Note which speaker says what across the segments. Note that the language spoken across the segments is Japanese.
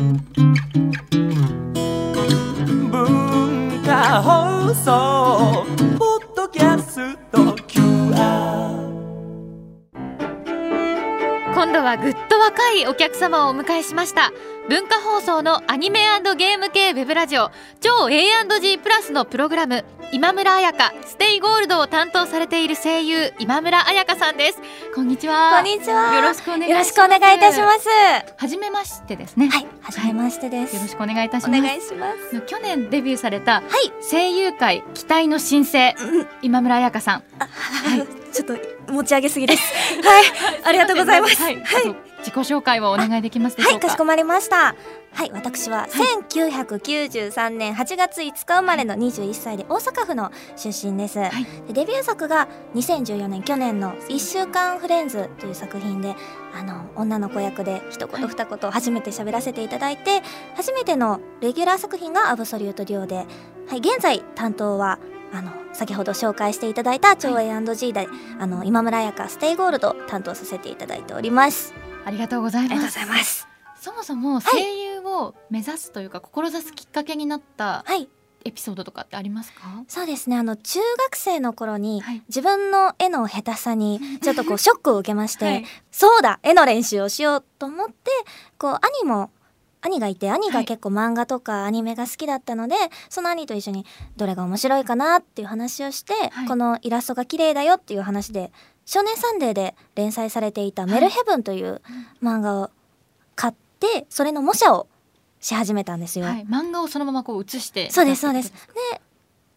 Speaker 1: 文化放送ポッドキャスト QR
Speaker 2: 今度はぐっと若いお客様をお迎えしました。文化放送のアニメゲーム系ウェブラジオ超 A&G プラスのプログラム今村彩夏ステイゴールドを担当されている声優今村彩夏さんですこんにちは
Speaker 3: こんにちは。
Speaker 2: よろしくお願いします
Speaker 3: よろしくお願いいたします。
Speaker 2: はじめましてですね
Speaker 3: はい、はじめましてです。
Speaker 2: よろしくお願いいたし
Speaker 3: お
Speaker 2: ます
Speaker 3: 願いします。
Speaker 2: 去年デビューされた
Speaker 3: はい。
Speaker 2: 声優界期待の新星
Speaker 3: うん
Speaker 2: 今村彩香さん
Speaker 3: ちょっと持ち上げすぎです。はい、ありがとうございます。
Speaker 2: は
Speaker 3: はいい。
Speaker 2: あと自己紹介をお願いできますでしょ
Speaker 3: はい、
Speaker 2: うか
Speaker 3: かしこまりました。はい、私は1993年8月5日生まれの21歳で大阪府の出身です。
Speaker 2: い
Speaker 3: でデビュー作が2014年去年の1週間フレンズという作品で、あの女の子役で一言二言初めて喋らせていただいて、初めてのレギュラー作品がアブソリュートデュオで、はい、現在担当はあの先ほど紹介していただいた超 A&G で、あの今村彩夏ステイゴールド担当させていただいております。
Speaker 2: ありがとうござい
Speaker 3: ありがとうご
Speaker 2: ます
Speaker 3: ざいます。
Speaker 2: そもそも声優を目指すというか、志すきっかけになった
Speaker 3: はい。
Speaker 2: エピソードとかってありますか？
Speaker 3: そうですね。あの中学生の頃に、
Speaker 2: はい。
Speaker 3: 自分の絵の下手さにちょっとこう ショックを受けまして、
Speaker 2: はい。
Speaker 3: そうだ絵の練習をしようと思ってこう兄も兄がいて兄が結構漫画とかアニメが好きだったので、その兄と一緒にどれが面白いかなっていう話をして、
Speaker 2: はい。
Speaker 3: このイラストが綺麗だよっていう話で「少年サンデー」で連載されていた「メルヘブン」という漫画をてそれの模写をし始めたんですよ。
Speaker 2: はい、漫画をそのままこう写して
Speaker 3: そうですそうです。で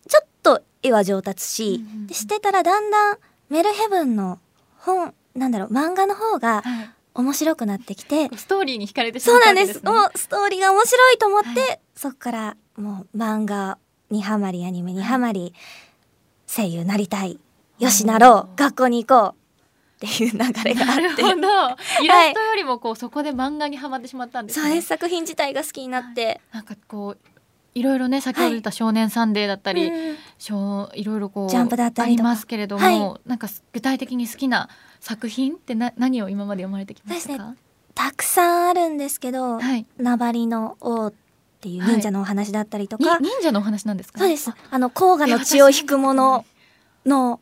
Speaker 3: ちょっと絵は上達し、
Speaker 2: うんうんうん。
Speaker 3: でしてたらだんだんメルヘブンの本なんだろう漫画の方が
Speaker 2: はい。
Speaker 3: 面白くなってきて、
Speaker 2: ストーリーに惹かれてし
Speaker 3: そ
Speaker 2: まった
Speaker 3: うなんです。もうストーリーが面白いと思って、
Speaker 2: は
Speaker 3: そっからもう漫画にはまりアニメにはまり、声優なりたいよしなろう学校に行こうっていう流れがあって。
Speaker 2: なるほど。イラストよりもこうそこで漫画にはまってしまったんですね。
Speaker 3: そうです作品自体が好きになって、
Speaker 2: なんかこういろいろね先ほど言った「少年サンデー」だったり、
Speaker 3: うん
Speaker 2: 小いろいろこう
Speaker 3: ジャンプだったり
Speaker 2: ありますけれども、
Speaker 3: はい。
Speaker 2: なんか具体的に好きな作品ってな何を今まで読まれてきましたか、
Speaker 3: たくさんあるんですけど、
Speaker 2: はい。
Speaker 3: 名張の王っていう忍者のお話だったりと
Speaker 2: に
Speaker 3: か、
Speaker 2: 忍者のお話なんですか？
Speaker 3: そうです。あの甲賀の血を引くものの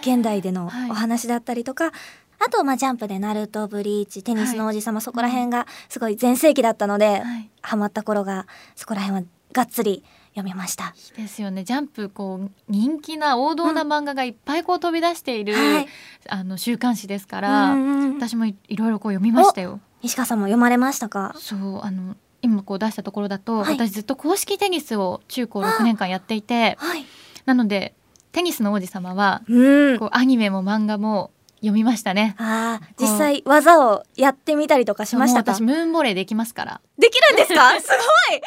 Speaker 3: 現代での
Speaker 2: はい。
Speaker 3: お話だったりとか、あとまあジャンプでナルトブリーチテニスの王子様、そこら辺がすごい全盛期だったので、
Speaker 2: はい。
Speaker 3: ハマった頃がそこら辺はがっつり読みました。
Speaker 2: いいですよね。ジャンプこう人気な王道な漫画がいっぱいこう飛び出している、
Speaker 3: はい。
Speaker 2: あの週刊誌ですから、
Speaker 3: うんうん
Speaker 2: 私もいいろいろこう読みましたよ。
Speaker 3: 西川さんも読まれましたか？
Speaker 2: そうあの今こう出したところだと、
Speaker 3: はい。
Speaker 2: 私ずっと公式テニスを中高6年間やっていて
Speaker 3: はい。
Speaker 2: なのでテニスの王子様は
Speaker 3: うん。
Speaker 2: こうアニメも漫画も読みましたね。
Speaker 3: ああ、実際技をやってみたりとかしました
Speaker 2: 私ムーンボレーできますから。
Speaker 3: できるんですか？すごい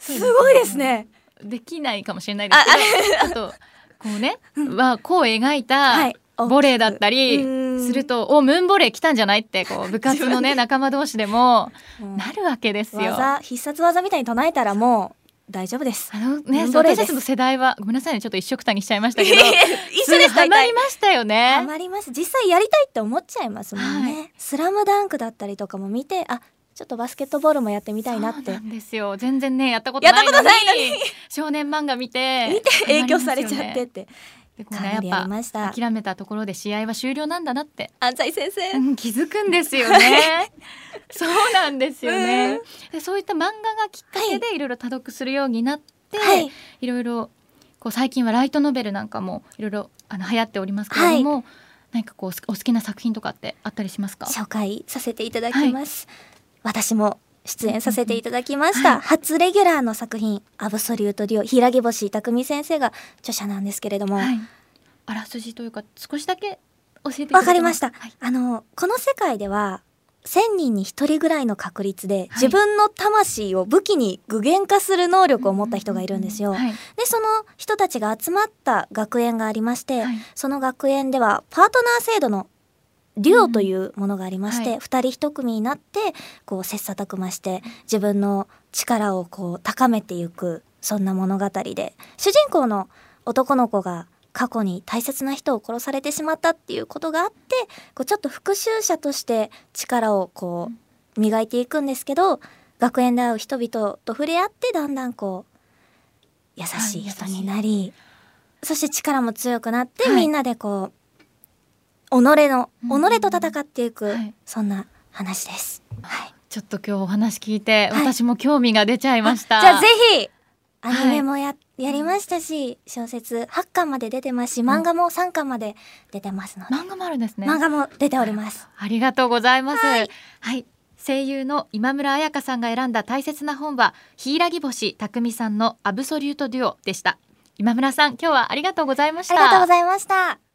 Speaker 3: すごいですね。
Speaker 2: できないかもしれないですけどあとこうね、はこう描いた
Speaker 3: はい。
Speaker 2: ボレーだったり
Speaker 3: うん
Speaker 2: すると、おムーンボレー来たんじゃないってこう 部活のね仲間同士でも
Speaker 3: うん
Speaker 2: なるわけですよ。
Speaker 3: 技、必殺技みたいに唱えたらもう大丈夫です。
Speaker 2: あのね私たちの世代はごめんなさいねちょっと一緒くたにしちゃいましたけど
Speaker 3: 一緒です
Speaker 2: ハマりましたよ
Speaker 3: ハ
Speaker 2: ね。
Speaker 3: マります。実際やりたいって思っちゃいますもんね。
Speaker 2: は
Speaker 3: スラムダンクだったりとかも見て、あ、ちょっとバスケットボールもやってみたいなって
Speaker 2: そうな。んですよ全然ねやったことないのに
Speaker 3: やったことないのに
Speaker 2: 少年漫画見て
Speaker 3: 見て影響されちゃってって。
Speaker 2: でこうねやっぱ
Speaker 3: ました。
Speaker 2: 諦めたところで試合は終了なんだなって、
Speaker 3: 安西先生。
Speaker 2: うん気づくんですよね そうなんですよね、でそういった漫画がきっかけでいろいろ多読するようになって、
Speaker 3: はい。
Speaker 2: いろいろこう最近はライトノベルなんかもいろいろあの流行っておりますけれども、何かこうお好きな作品とかってあったりしますか？
Speaker 3: 紹介させていただきます。私も出演させていただきました。
Speaker 2: はい
Speaker 3: 初レギュラーの作品、アブソリュートデュオ、平木星匠先生が著者なんですけれども、
Speaker 2: はい、あらすじというか少しだけ教えて
Speaker 3: わかりました。
Speaker 2: はい。
Speaker 3: あの、この世界では、1000人に1人ぐらいの確率で、自分の魂を武器に具現化する能力を持った人がいるんですよ。
Speaker 2: はい。
Speaker 3: で、その人たちが集まった学園がありまして、
Speaker 2: はい。
Speaker 3: その学園ではパートナー制度のデュオというものがありまして、
Speaker 2: うん。はい。
Speaker 3: 二人一組になってこう切磋琢磨して自分の力をこう高めていくそんな物語で主人公の男の子が過去に大切な人を殺されてしまったっていうことがあってこうちょっと復讐者として力をこう磨いていくんですけど学園で会う人々と触れ合ってだんだんこう優しい人になり、そして力も強くなって、
Speaker 2: はい。
Speaker 3: みんなでこう己の
Speaker 2: うん
Speaker 3: 己と戦っていく、
Speaker 2: はい
Speaker 3: そんな話です。はい
Speaker 2: ちょっと今日お話聞いて、
Speaker 3: はい
Speaker 2: 私も興味が出ちゃいました
Speaker 3: じゃあぜひア
Speaker 2: はい
Speaker 3: ニメもや,、やりましたし小説8巻まで出てますし漫画も3巻まで出てますので、
Speaker 2: 漫画もあるんですね
Speaker 3: 漫画も出ております。
Speaker 2: ありがとうございます。は
Speaker 3: はいい、
Speaker 2: 声優の今村彩香さんが選んだ大切な本は柊星匠さんのアブソリュートデュオでした。今村さん、今日はありがとうございました。
Speaker 3: ありがとうございました。